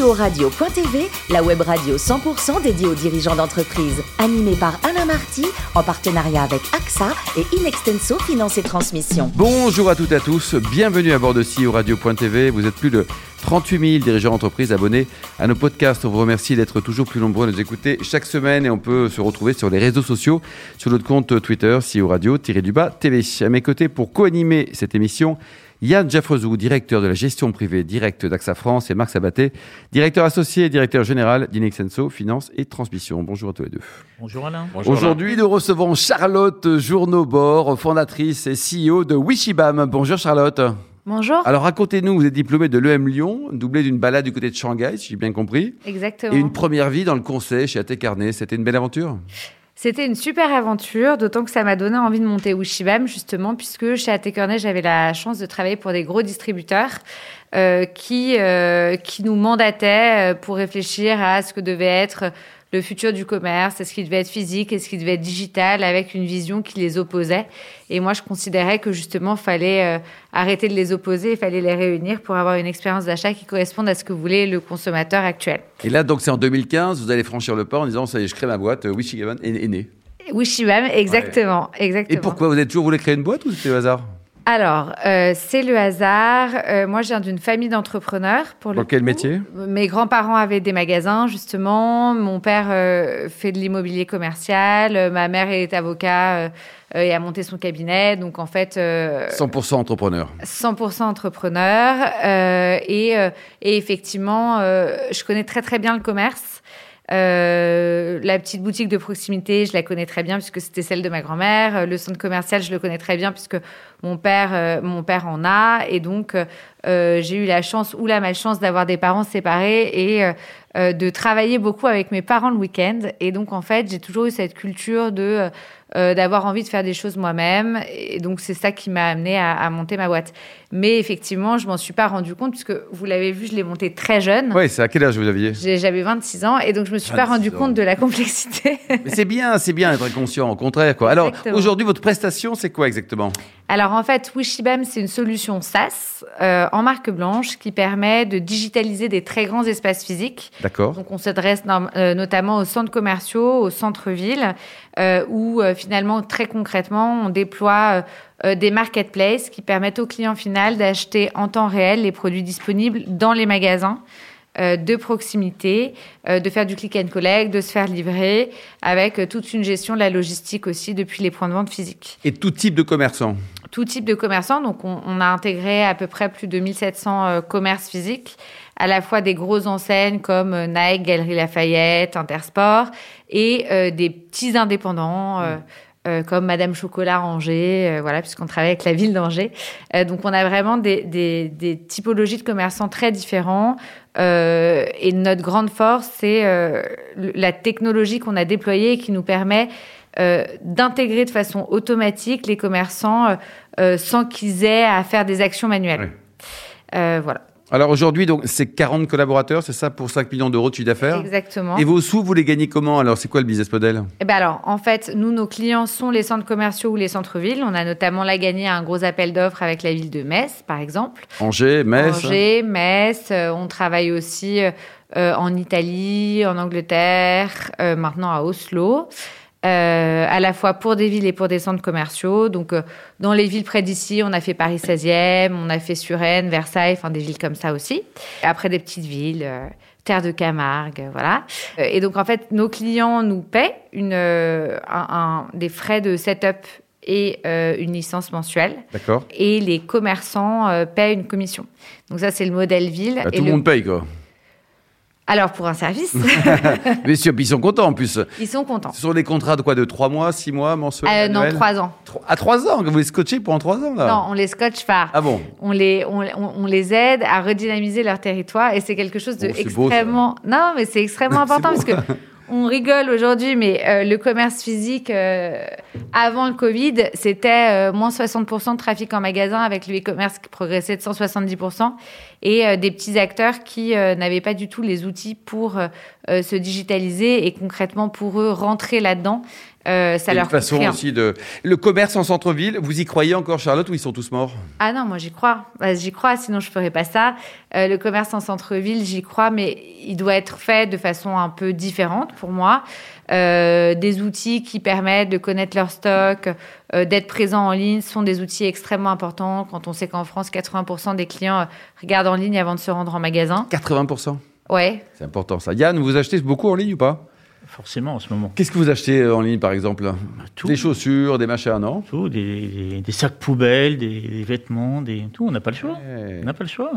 CEO Radio.tv, la web radio 100% dédiée aux dirigeants d'entreprise. Animée par Alain Marty, en partenariat avec AXA et Inextenso Finance et Transmission. Bonjour à toutes et à tous, bienvenue à bord de CEO Radio.tv. Vous êtes plus de 38 000 dirigeants d'entreprise abonnés à nos podcasts. On vous remercie d'être toujours plus nombreux à nous écouter chaque semaine et on peut se retrouver sur les réseaux sociaux, sur notre compte Twitter, CEO Radio-du-bas TV. À mes côtés pour co-animer cette émission, Yann Jaffrezou, directeur de la gestion privée directe d'AXA France, et Marc Sabaté, directeur associé et directeur général d'Inexenso Finance et Transmission. Bonjour à tous les deux. Bonjour Alain. Aujourd'hui, nous recevons Charlotte Journeau-Bord, fondatrice et CEO de Wishibam. Bonjour Charlotte. Bonjour. Alors racontez-nous, vous êtes diplômé de l'EM Lyon, doublé d'une balade du côté de Shanghai, si j'ai bien compris. Exactement. Et une première vie dans le conseil chez AT Carnet. C'était une belle aventure? C'était une super aventure, d'autant que ça m'a donné envie de monter Wishibam, justement, puisque chez AT Carnet, j'avais la chance de travailler pour des gros distributeurs euh, qui, euh, qui nous mandataient euh, pour réfléchir à ce que devait être le futur du commerce, est-ce qu'il devait être physique, est-ce qu'il devait être digital, avec une vision qui les opposait. Et moi, je considérais que justement, fallait euh, arrêter de les opposer, il fallait les réunir pour avoir une expérience d'achat qui corresponde à ce que voulait le consommateur actuel. Et là, donc, c'est en 2015, vous allez franchir le pas en disant, ça y est, je crée ma boîte, euh, Wishigaban est, est né. Wishibam, exactement, exactement. Et pourquoi Vous avez toujours voulu créer une boîte ou c'était le hasard? Alors, euh, c'est le hasard. Euh, moi, je viens d'une famille d'entrepreneurs. Pour le Dans quel coup. métier? Mes grands-parents avaient des magasins, justement. Mon père euh, fait de l'immobilier commercial. Ma mère est avocat et a monté son cabinet. Donc, en fait, euh, 100% entrepreneur. 100% entrepreneur. Et, et effectivement, je connais très, très bien le commerce. Euh, la petite boutique de proximité, je la connais très bien puisque c'était celle de ma grand-mère. Le centre commercial, je le connais très bien puisque mon père, euh, mon père en a. Et donc, euh, j'ai eu la chance ou la malchance d'avoir des parents séparés et euh, euh, de travailler beaucoup avec mes parents le week-end. Et donc, en fait, j'ai toujours eu cette culture de euh, d'avoir envie de faire des choses moi-même. Et donc, c'est ça qui m'a amené à, à monter ma boîte. Mais effectivement, je m'en suis pas rendu compte puisque vous l'avez vu, je l'ai montée très jeune. Oui, c'est à quel âge vous aviez? J'avais 26 ans et donc je me suis pas 26 rendu ans. compte de la complexité. Mais c'est bien, c'est bien d'être conscient, au contraire. Quoi. Alors, aujourd'hui, votre prestation, c'est quoi exactement? Alors en fait, Wishibam, c'est une solution SaaS euh, en marque blanche qui permet de digitaliser des très grands espaces physiques. D'accord. Donc on s'adresse euh, notamment aux centres commerciaux, aux centres-villes, euh, où finalement, très concrètement, on déploie des marketplaces qui permettent au client final d'acheter en temps réel les produits disponibles dans les magasins. Euh, de proximité, euh, de faire du click and collect, de se faire livrer, avec euh, toute une gestion de la logistique aussi depuis les points de vente physiques Et tout type de commerçant tout type de commerçants. Donc, on, on a intégré à peu près plus de 1700 euh, commerces physiques, à la fois des grosses enseignes comme Nike, Galerie Lafayette, Intersport, et euh, des petits indépendants. euh, euh, comme Madame Chocolat Angers, euh, voilà, puisqu'on travaille avec la ville d'Angers. Euh, donc, on a vraiment des, des, des typologies de commerçants très différents. Euh, et notre grande force, c'est euh, la technologie qu'on a déployée et qui nous permet euh, d'intégrer de façon automatique les commerçants sans qu'ils aient à faire des actions manuelles. Euh, voilà, Alors aujourd'hui, donc, c'est 40 collaborateurs, c'est ça, pour 5 millions d'euros de chiffre d'affaires exactement. Et vos sous, vous les gagnez comment? Alors, c'est quoi le business model? Eh ben alors, en fait, nous, nos clients sont les centres commerciaux ou les centres-villes. On a notamment là gagné un gros appel d'offres avec la ville de Metz, par exemple. Angers, Metz Angers, Metz. euh, on travaille aussi euh, euh, en Italie, en Angleterre, euh, maintenant à Oslo. Euh, à la fois pour des villes et pour des centres commerciaux. Donc, euh, dans les villes près d'ici, on a fait Paris 16e, on a fait Suresnes, Versailles, enfin des villes comme ça aussi. Après, des petites villes, euh, Terre de Camargue, voilà. Et donc, en fait, nos clients nous paient une, un- un- des frais de setup et euh, une licence mensuelle D'accord. et les commerçants euh, paient une commission. Donc ça, c'est le modèle ville. Bah, Et tout le- monde paye, quoi. Alors pour un service, Bien sûr, puis ils sont contents en plus. ils sont contents. Ce sont des contrats de quoi De 3 mois, 6 mois, mensuels Euh, non, annuels trois ans. Tro- À 3 ans Vous les scotchez pendant 3 ans, là Non, on les scotche pas. Ah bon On les, on, on- on les aide à redynamiser leur territoire et c'est quelque chose de Oh, extrêmement. non, mais c'est extrêmement important parce que on rigole aujourd'hui, mais euh, le commerce physique, euh, avant le Covid, c'était euh, moins 60% de trafic en magasin avec le e-commerce qui progressait de 170% et des petits acteurs qui n'avaient pas du tout les outils pour se digitaliser et concrètement pour eux rentrer là-dedans Euh, ça leur une façon aussi de. Le commerce en centre-ville, vous y croyez encore, Charlotte, ou ils sont tous morts? Ah non, moi j'y crois. Bah, j'y crois, sinon je ferais pas ça. Euh, le commerce en centre-ville, j'y crois, mais il doit être fait de façon un peu différente pour moi. Euh, des outils qui permettent de connaître leur stock, d'être présent en ligne sont des outils extrêmement importants quand on sait qu'en France, 80% des clients regardent en ligne avant de se rendre en magasin. 80%. Ouais. C'est important ça. Yann, vous achetez beaucoup en ligne ou pas? Forcément, en ce moment. Qu'est-ce que vous achetez euh, en ligne, par exemple Tout. Des chaussures, des machins, non Tout, des, des- des sacs poubelles, des, des vêtements, des, tout. On n'a pas le choix. Ouais. On n'a pas le choix.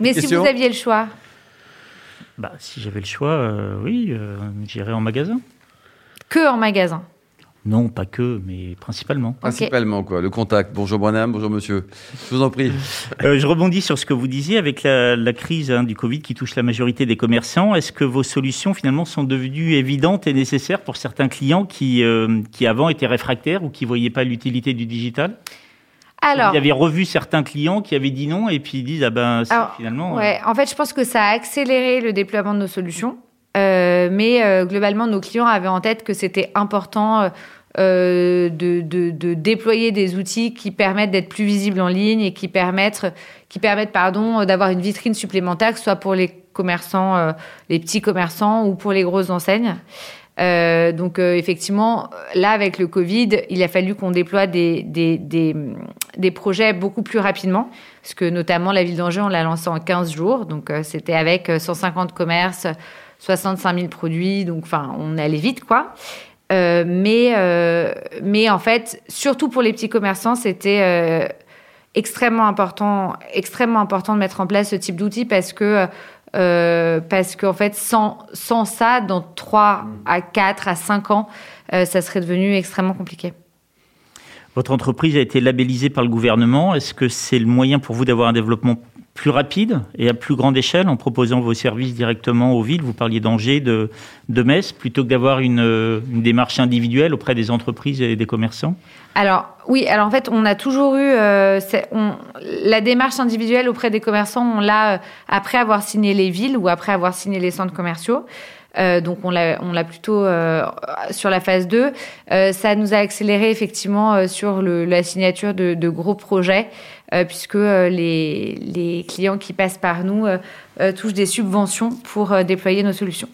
Mais si vous aviez le choix, Bah, si j'avais le choix, euh, oui, euh, j'irais en magasin. que en magasin. Non, pas que, mais principalement. Principalement, quoi. Le contact. Bonjour, madame. Bonjour, monsieur. Je vous en prie. Euh, je rebondis sur ce que vous disiez avec la, la crise hein, du Covid qui touche la majorité des commerçants. Est-ce que vos solutions finalement sont devenues évidentes et nécessaires pour certains clients qui, euh, qui avant étaient réfractaires ou qui voyaient pas l'utilité du digital? Alors, Vous avez revu certains clients qui avaient dit non et puis ils disent ah ben Alors, finalement. euh, Ouais, en fait, je pense que ça a accéléré le déploiement de nos solutions. Euh, mais euh, globalement, nos clients avaient en tête que c'était important euh, de, déployer des outils qui permettent d'être plus visibles en ligne et qui permettent, qui permettent pardon, d'avoir une vitrine supplémentaire, que ce soit pour les commerçants, les petits commerçants ou pour les grosses enseignes. Donc effectivement, là avec le Covid, il a fallu qu'on déploie des, des, des, projets beaucoup plus rapidement, parce que notamment la ville d'Angers, on l'a lancé en 15 jours, donc c'était avec euh, 150 commerces, 65 000 produits, donc enfin on allait vite quoi. Euh, mais, euh, mais en fait, surtout pour les petits commerçants, c'était euh, extrêmement important, extrêmement important de mettre en place ce type d'outil parce que parce qu'en fait, sans, sans ça, dans 3 à 4 à 5 ans, ça serait devenu extrêmement compliqué. Votre entreprise a été labellisée par le gouvernement. Est-ce que c'est le moyen pour vous d'avoir un développement plus rapide et à plus grande échelle en proposant vos services directement aux villes Vous parliez d'Angers, de, de Metz, plutôt que d'avoir une, euh, démarche individuelle auprès des entreprises et des commerçants Alors oui, alors en fait, on a toujours eu euh, la démarche individuelle auprès des commerçants. On l'a euh, après avoir signé les villes ou après avoir signé les centres commerciaux. Donc on l'a plutôt sur la phase 2. Euh, ça nous a accéléré effectivement sur la signature de, gros projets puisque euh, les, clients qui passent par nous euh, euh, touchent des subventions pour euh, déployer nos solutions.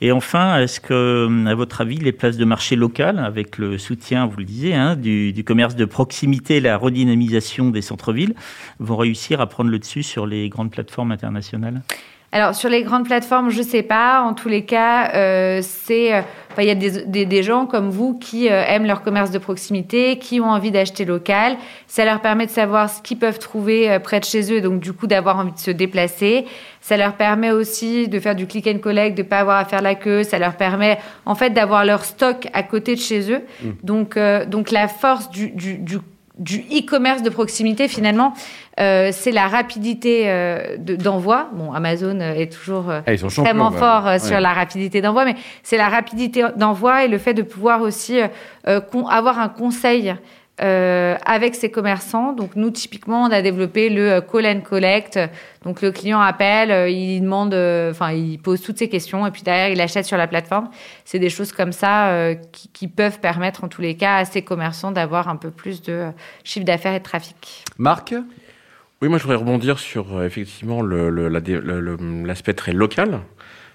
Et enfin, est-ce que, à votre avis, les places de marché locales, avec le soutien, vous le disiez, hein, du, du commerce de proximité la redynamisation des centres-villes, vont réussir à prendre le dessus sur les grandes plateformes internationales? Alors sur les grandes plateformes, je sais pas. En tous les cas, euh, c'est, euh, il y a des, des, des gens comme vous qui euh, aiment leur commerce de proximité, qui ont envie d'acheter local. Ça leur permet de savoir ce qu'ils peuvent trouver euh, près de chez eux, et donc du coup d'avoir envie de se déplacer. Ça leur permet aussi de faire du click and collect, de pas avoir à faire la queue. Ça leur permet en fait d'avoir leur stock à côté de chez eux. Donc euh, donc la force du, du, du du e-commerce de proximité, finalement, euh, c'est la rapidité euh, de- d'envoi. bon, Amazon euh, est toujours euh, Ah, extrêmement fort sur Ouais. la rapidité d'envoi, mais c'est la rapidité d'envoi et le fait de pouvoir aussi avoir un conseil euh, avec ses commerçants. Donc nous, typiquement, on a développé le euh, call and collect. Donc le client appelle, euh, il demande, euh, enfin, il pose toutes ses questions et puis derrière, il achète sur la plateforme. C'est des choses comme ça euh, qui, qui peuvent permettre, en tous les cas, à ces commerçants d'avoir un peu plus de chiffre d'affaires et de trafic. Marc? Oui, moi je voudrais rebondir sur effectivement le- le- la dé- le- le- l'aspect très local,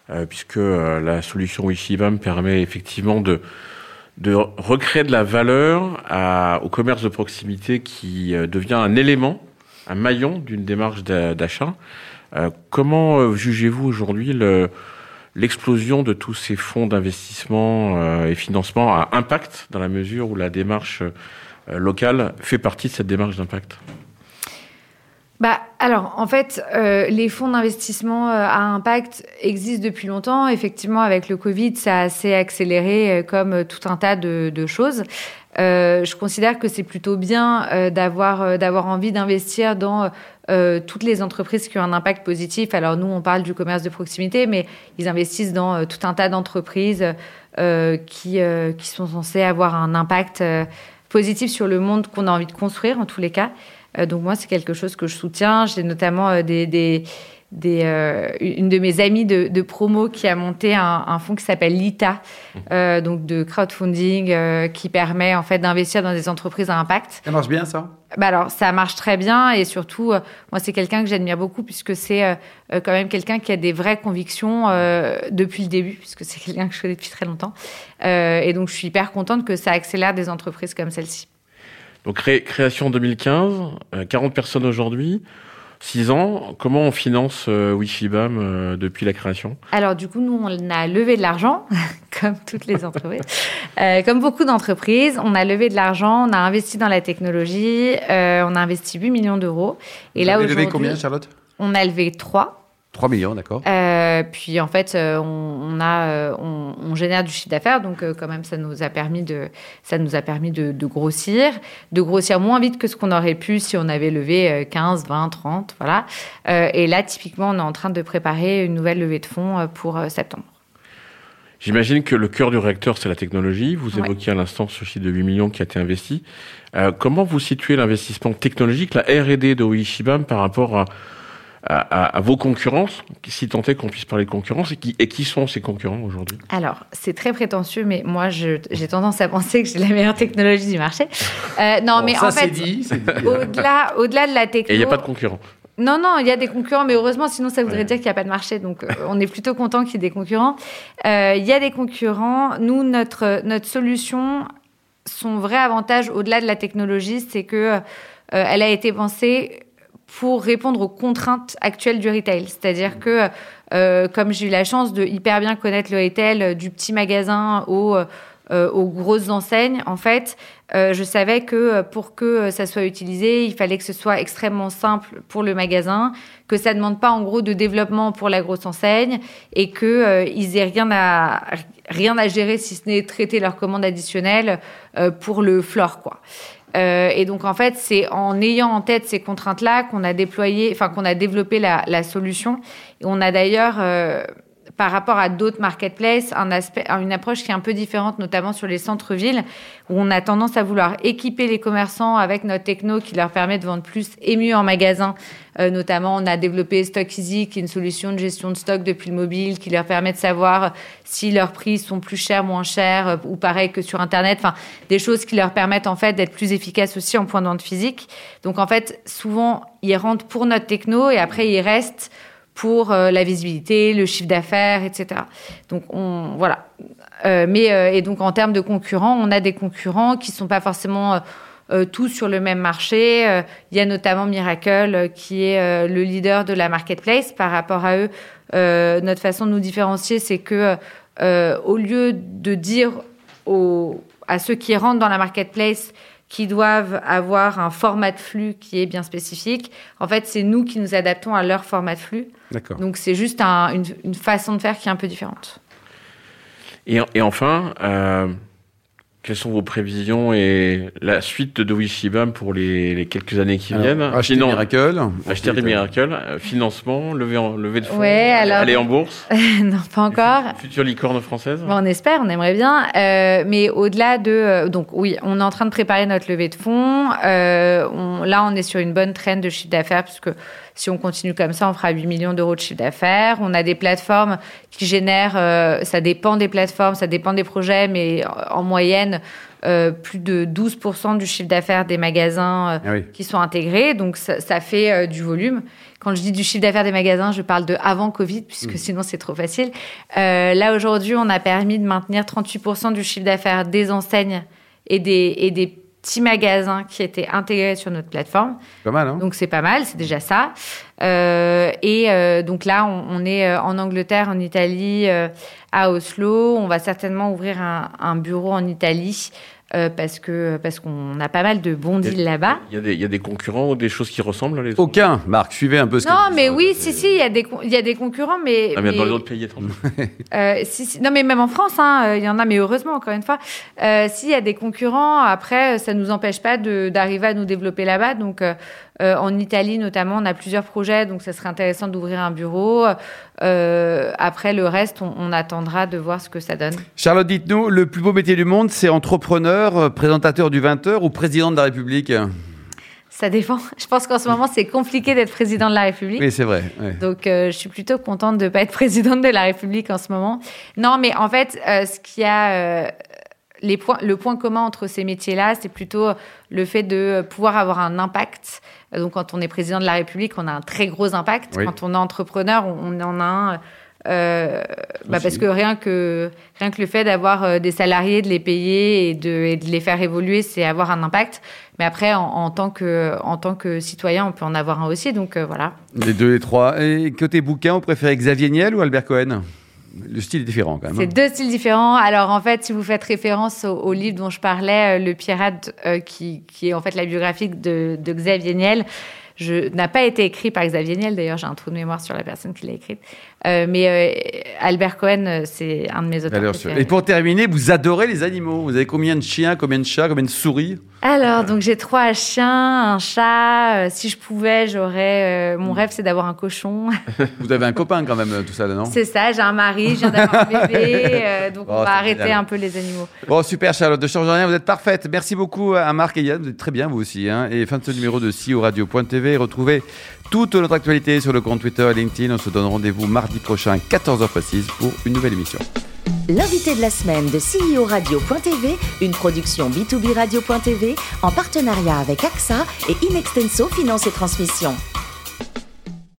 euh, puisque euh, la solution Wishivam permet effectivement de, de recréer de la valeur au commerce de proximité qui euh, devient un élément, un maillon d'une démarche d'a- d'achat. Euh, comment euh, jugez-vous aujourd'hui le- l'explosion de tous ces fonds d'investissement et financement à impact dans la mesure où la démarche locale fait partie de cette démarche d'impact? Bah, alors, en fait, euh, les fonds d'investissement euh, à impact existent depuis longtemps. Effectivement, avec le Covid, ça a assez accéléré euh, comme euh, tout un tas de, de choses. Euh, je considère que c'est plutôt bien euh, d'avoir d'avoir envie d'investir dans euh, toutes les entreprises qui ont un impact positif. Alors nous, on parle du commerce de proximité, mais ils investissent dans tout un tas d'entreprises qui qui sont censées avoir un impact positif sur le monde qu'on a envie de construire en tous les cas. Euh, donc moi, c'est quelque chose que je soutiens. J'ai notamment euh, des, des, des, euh, une de mes amies de, de promo qui a monté un, un fonds qui s'appelle Lita, euh, donc de crowdfunding, euh, qui permet en fait d'investir dans des entreprises à impact. Ça marche bien, ça? Bah alors, ça marche très bien et surtout, euh, moi, c'est quelqu'un que j'admire beaucoup puisque c'est euh, quand même quelqu'un qui a des vraies convictions euh, depuis le début, puisque c'est quelqu'un que je connais depuis très longtemps. Et donc, je suis hyper contente que ça accélère des entreprises comme celle-ci. Donc cré- création en 2015, euh, 40 personnes aujourd'hui, 6 ans. Comment on finance euh, Wishibam euh, depuis la création? Alors, du coup, nous, on a levé de l'argent, comme toutes les entreprises. Euh, comme beaucoup d'entreprises, on a levé de l'argent, on a investi dans la technologie, euh, on a investi 8 millions d'euros. Et Vous là, avez levé aujourd'hui, combien, Charlotte? on a levé 3. 3 millions, d'accord. Euh, puis en fait, euh, on, on a, euh, on, on génère du chiffre d'affaires, donc quand même, ça nous a permis de, ça nous a permis de, de grossir, de grossir moins vite que ce qu'on aurait pu si on avait levé euh, 15, 20, 30, voilà. Euh, et là, typiquement, on est en train de préparer une nouvelle levée de fonds pour septembre. J'imagine que le cœur du réacteur, c'est la technologie. Vous Ouais. évoquiez à l'instant ce chiffre de 8 millions qui a été investi. Euh, comment vous situez l'investissement technologique, la R&D de Wishibam par rapport à, à, à- à vos concurrences, si tant est qu'on puisse parler de concurrence, et qui, et qui sont ces concurrents aujourd'hui? Alors, c'est très prétentieux, mais moi, j'ai tendance à penser que j'ai la meilleure technologie du marché. Euh, non, Bon, mais ça, en fait, au-delà, au-delà de la techno. Et il n'y a pas de concurrents. Non, non, il y a des concurrents, mais heureusement, sinon ça voudrait Ouais. dire qu'il n'y a pas de marché. Donc, euh, on est plutôt content qu'il y ait des concurrents. Euh, Il y a des concurrents. Nous, notre, notre solution, son vrai avantage, au-delà de la technologie, c'est que euh, elle a été pensée pour répondre aux contraintes actuelles du retail. C'est-à-dire que, euh, comme j'ai eu la chance de hyper bien connaître le retail, euh, du petit magasin au, euh, aux grosses enseignes, en fait, euh, je savais que euh, pour que euh, ça soit utilisé, il fallait que ce soit extrêmement simple pour le magasin, que ça ne demande pas en gros de développement pour la grosse enseigne et que euh, aient rien à rien à gérer si ce n'est traiter leurs commandes additionnelles euh, pour le floor quoi. Euh, et donc en fait, c'est en ayant en tête ces contraintes-là qu'on a déployé, enfin qu'on a développé la, la solution. Et on a d'ailleurs euh, par rapport à d'autres marketplaces, une approche qui est un peu différente, notamment sur les centres-villes, où on a tendance à vouloir équiper les commerçants avec notre techno qui leur permet de vendre plus et mieux en magasin. Euh, notamment, on a développé Stock Easy, une solution de gestion de stock depuis le mobile, qui leur permet de savoir si leurs prix sont plus chers, moins chers, euh, ou pareil que sur Internet. Enfin, des choses qui leur permettent en fait d'être plus efficaces aussi en point de vente physique. Donc en fait, souvent, ils rentrent pour notre techno et après ils restent pour euh, la visibilité, le chiffre d'affaires, etc. Donc on voilà. Euh, mais euh, et donc en termes de concurrents, on a des concurrents qui sont pas forcément tous sur le même marché. Il y a notamment Miracle qui est le leader de la marketplace. Par rapport à eux, notre façon de nous différencier, c'est que au lieu de dire aux, à ceux qui rentrent dans la marketplace qui doivent avoir un format de flux qui est bien spécifique. En fait, c'est nous qui nous adaptons à leur format de flux. D'accord. Donc, c'est juste un- une, une façon de faire qui est un peu différente. Et, et enfin, euh, quelles sont vos prévisions et la suite de Wishibam pour les, les quelques années qui viennent acheter Sinon, Miracle. Acheter Ensuite, Miracle, euh, financement, lever, en, lever de fonds, Ouais, alors- aller en bourse, non, pas encore. future licorne française. Bon, on espère, on aimerait bien. Euh, mais au-delà de... euh, donc oui, on est en train de préparer notre levée de fonds. Euh, on- là, on est sur une bonne traîne de chiffre d'affaires, puisque si on continue comme ça, on fera 8 millions d'euros de chiffre d'affaires. On a des plateformes qui génèrent... euh, ça dépend des plateformes, ça dépend des projets, mais en moyenne, euh, plus de 12% du chiffre d'affaires des magasins euh, Ah oui. qui sont intégrés. Donc, ça, ça fait euh, du volume. Quand je dis du chiffre d'affaires des magasins, je parle de avant Covid, puisque sinon c'est trop facile. Là, aujourd'hui, on a permis de maintenir 38% du chiffre d'affaires des enseignes et des, et des petits magasins qui étaient intégrés sur notre plateforme. Pas mal, hein Donc c'est pas mal, c'est déjà ça. Euh, et euh, donc là, on, on est euh, en Angleterre, en Italie, euh, à Oslo. On va certainement ouvrir un, un bureau en Italie euh, parce que parce qu'on a pas mal de bons deals là-bas. Il y, a des, il y a des concurrents ou des choses qui ressemblent à les autres Aucun, Marc, suivez un peu ce Non, qu'elle dit, mais oui, si, si, il y a des, y a des concurrents, mais. Ah, mais dans mais- les autres pays étrangers. Euh, si, si- non, mais même en France, hein, euh, il y en a, mais heureusement, encore une fois. Euh, S'il y a des concurrents, après, ça ne nous empêche pas d'arriver à nous développer là-bas. Donc, euh, en Italie, notamment, on a plusieurs projets, donc ça serait intéressant d'ouvrir un bureau. Euh, après, le reste, on, on attendra de voir ce que ça donne. Charlotte, dites-nous, le plus beau métier du monde, c'est entrepreneur, présentateur du 20h ou président de la République? Ça dépend. Je pense qu'en ce moment, c'est compliqué d'être président de la République. Oui, c'est vrai. ouais. Donc, euh, je suis plutôt contente de ne pas être présidente de la République en ce moment. Non, mais en fait, euh, ce qui a euh, les points, le point commun entre ces métiers-là, c'est plutôt le fait de pouvoir avoir un impact. Donc, quand on est président de la République, on a un très gros impact. Oui. Quand on est entrepreneur, on, on en a un. euh, bah parce que rien que rien que le fait d'avoir euh, des salariés, de les payer et de, et de les faire évoluer, c'est avoir un impact. Mais après, en, en tant que en tant que citoyen, on peut en avoir un aussi. Donc euh, voilà. Les deux, les trois. Et côté bouquin, vous préférez Xavier Niel ou Albert Cohen? Le style est différent quand même. C'est hein. deux styles différents. Alors en fait, si vous faites référence au, au livre dont je parlais, euh, Le Pirate, euh, qui, qui est en fait la biographie de, de Xavier Niel, je n'a pas été écrit par Xavier Niel. D'ailleurs, j'ai un trou de mémoire sur la personne qui l'a écrite. Euh, mais euh, Albert Cohen, euh, c'est un de mes auteurs. Préférés. et pour terminer, vous adorez les animaux. Vous avez combien de chiens, combien de chats, combien de souris? Alors, donc j'ai trois chiens, un chat. Si je pouvais, j'aurais. mon rêve, c'est d'avoir un cochon. Vous avez un copain quand même, tout ça, non? C'est ça. J'ai un mari, je viens d'avoir un bébé. donc Oh, on va c'est arrêter génial. un peu les animaux. Bon, super, Charlotte. Ne change rien, vous êtes parfaite. Merci beaucoup à Marc et Yann. Vous êtes très bien, vous aussi. hein. Et fin de ce numéro de CEO Radio.tv. Retrouvez toute notre actualité sur le compte Twitter et LinkedIn. On se donne rendez-vous mardi prochain, 14h précise, pour une nouvelle émission. L'invité de la semaine de CEO Radio.tv, une production B2B Radio.tv en partenariat avec AXA et Inextenso Finance et Transmission.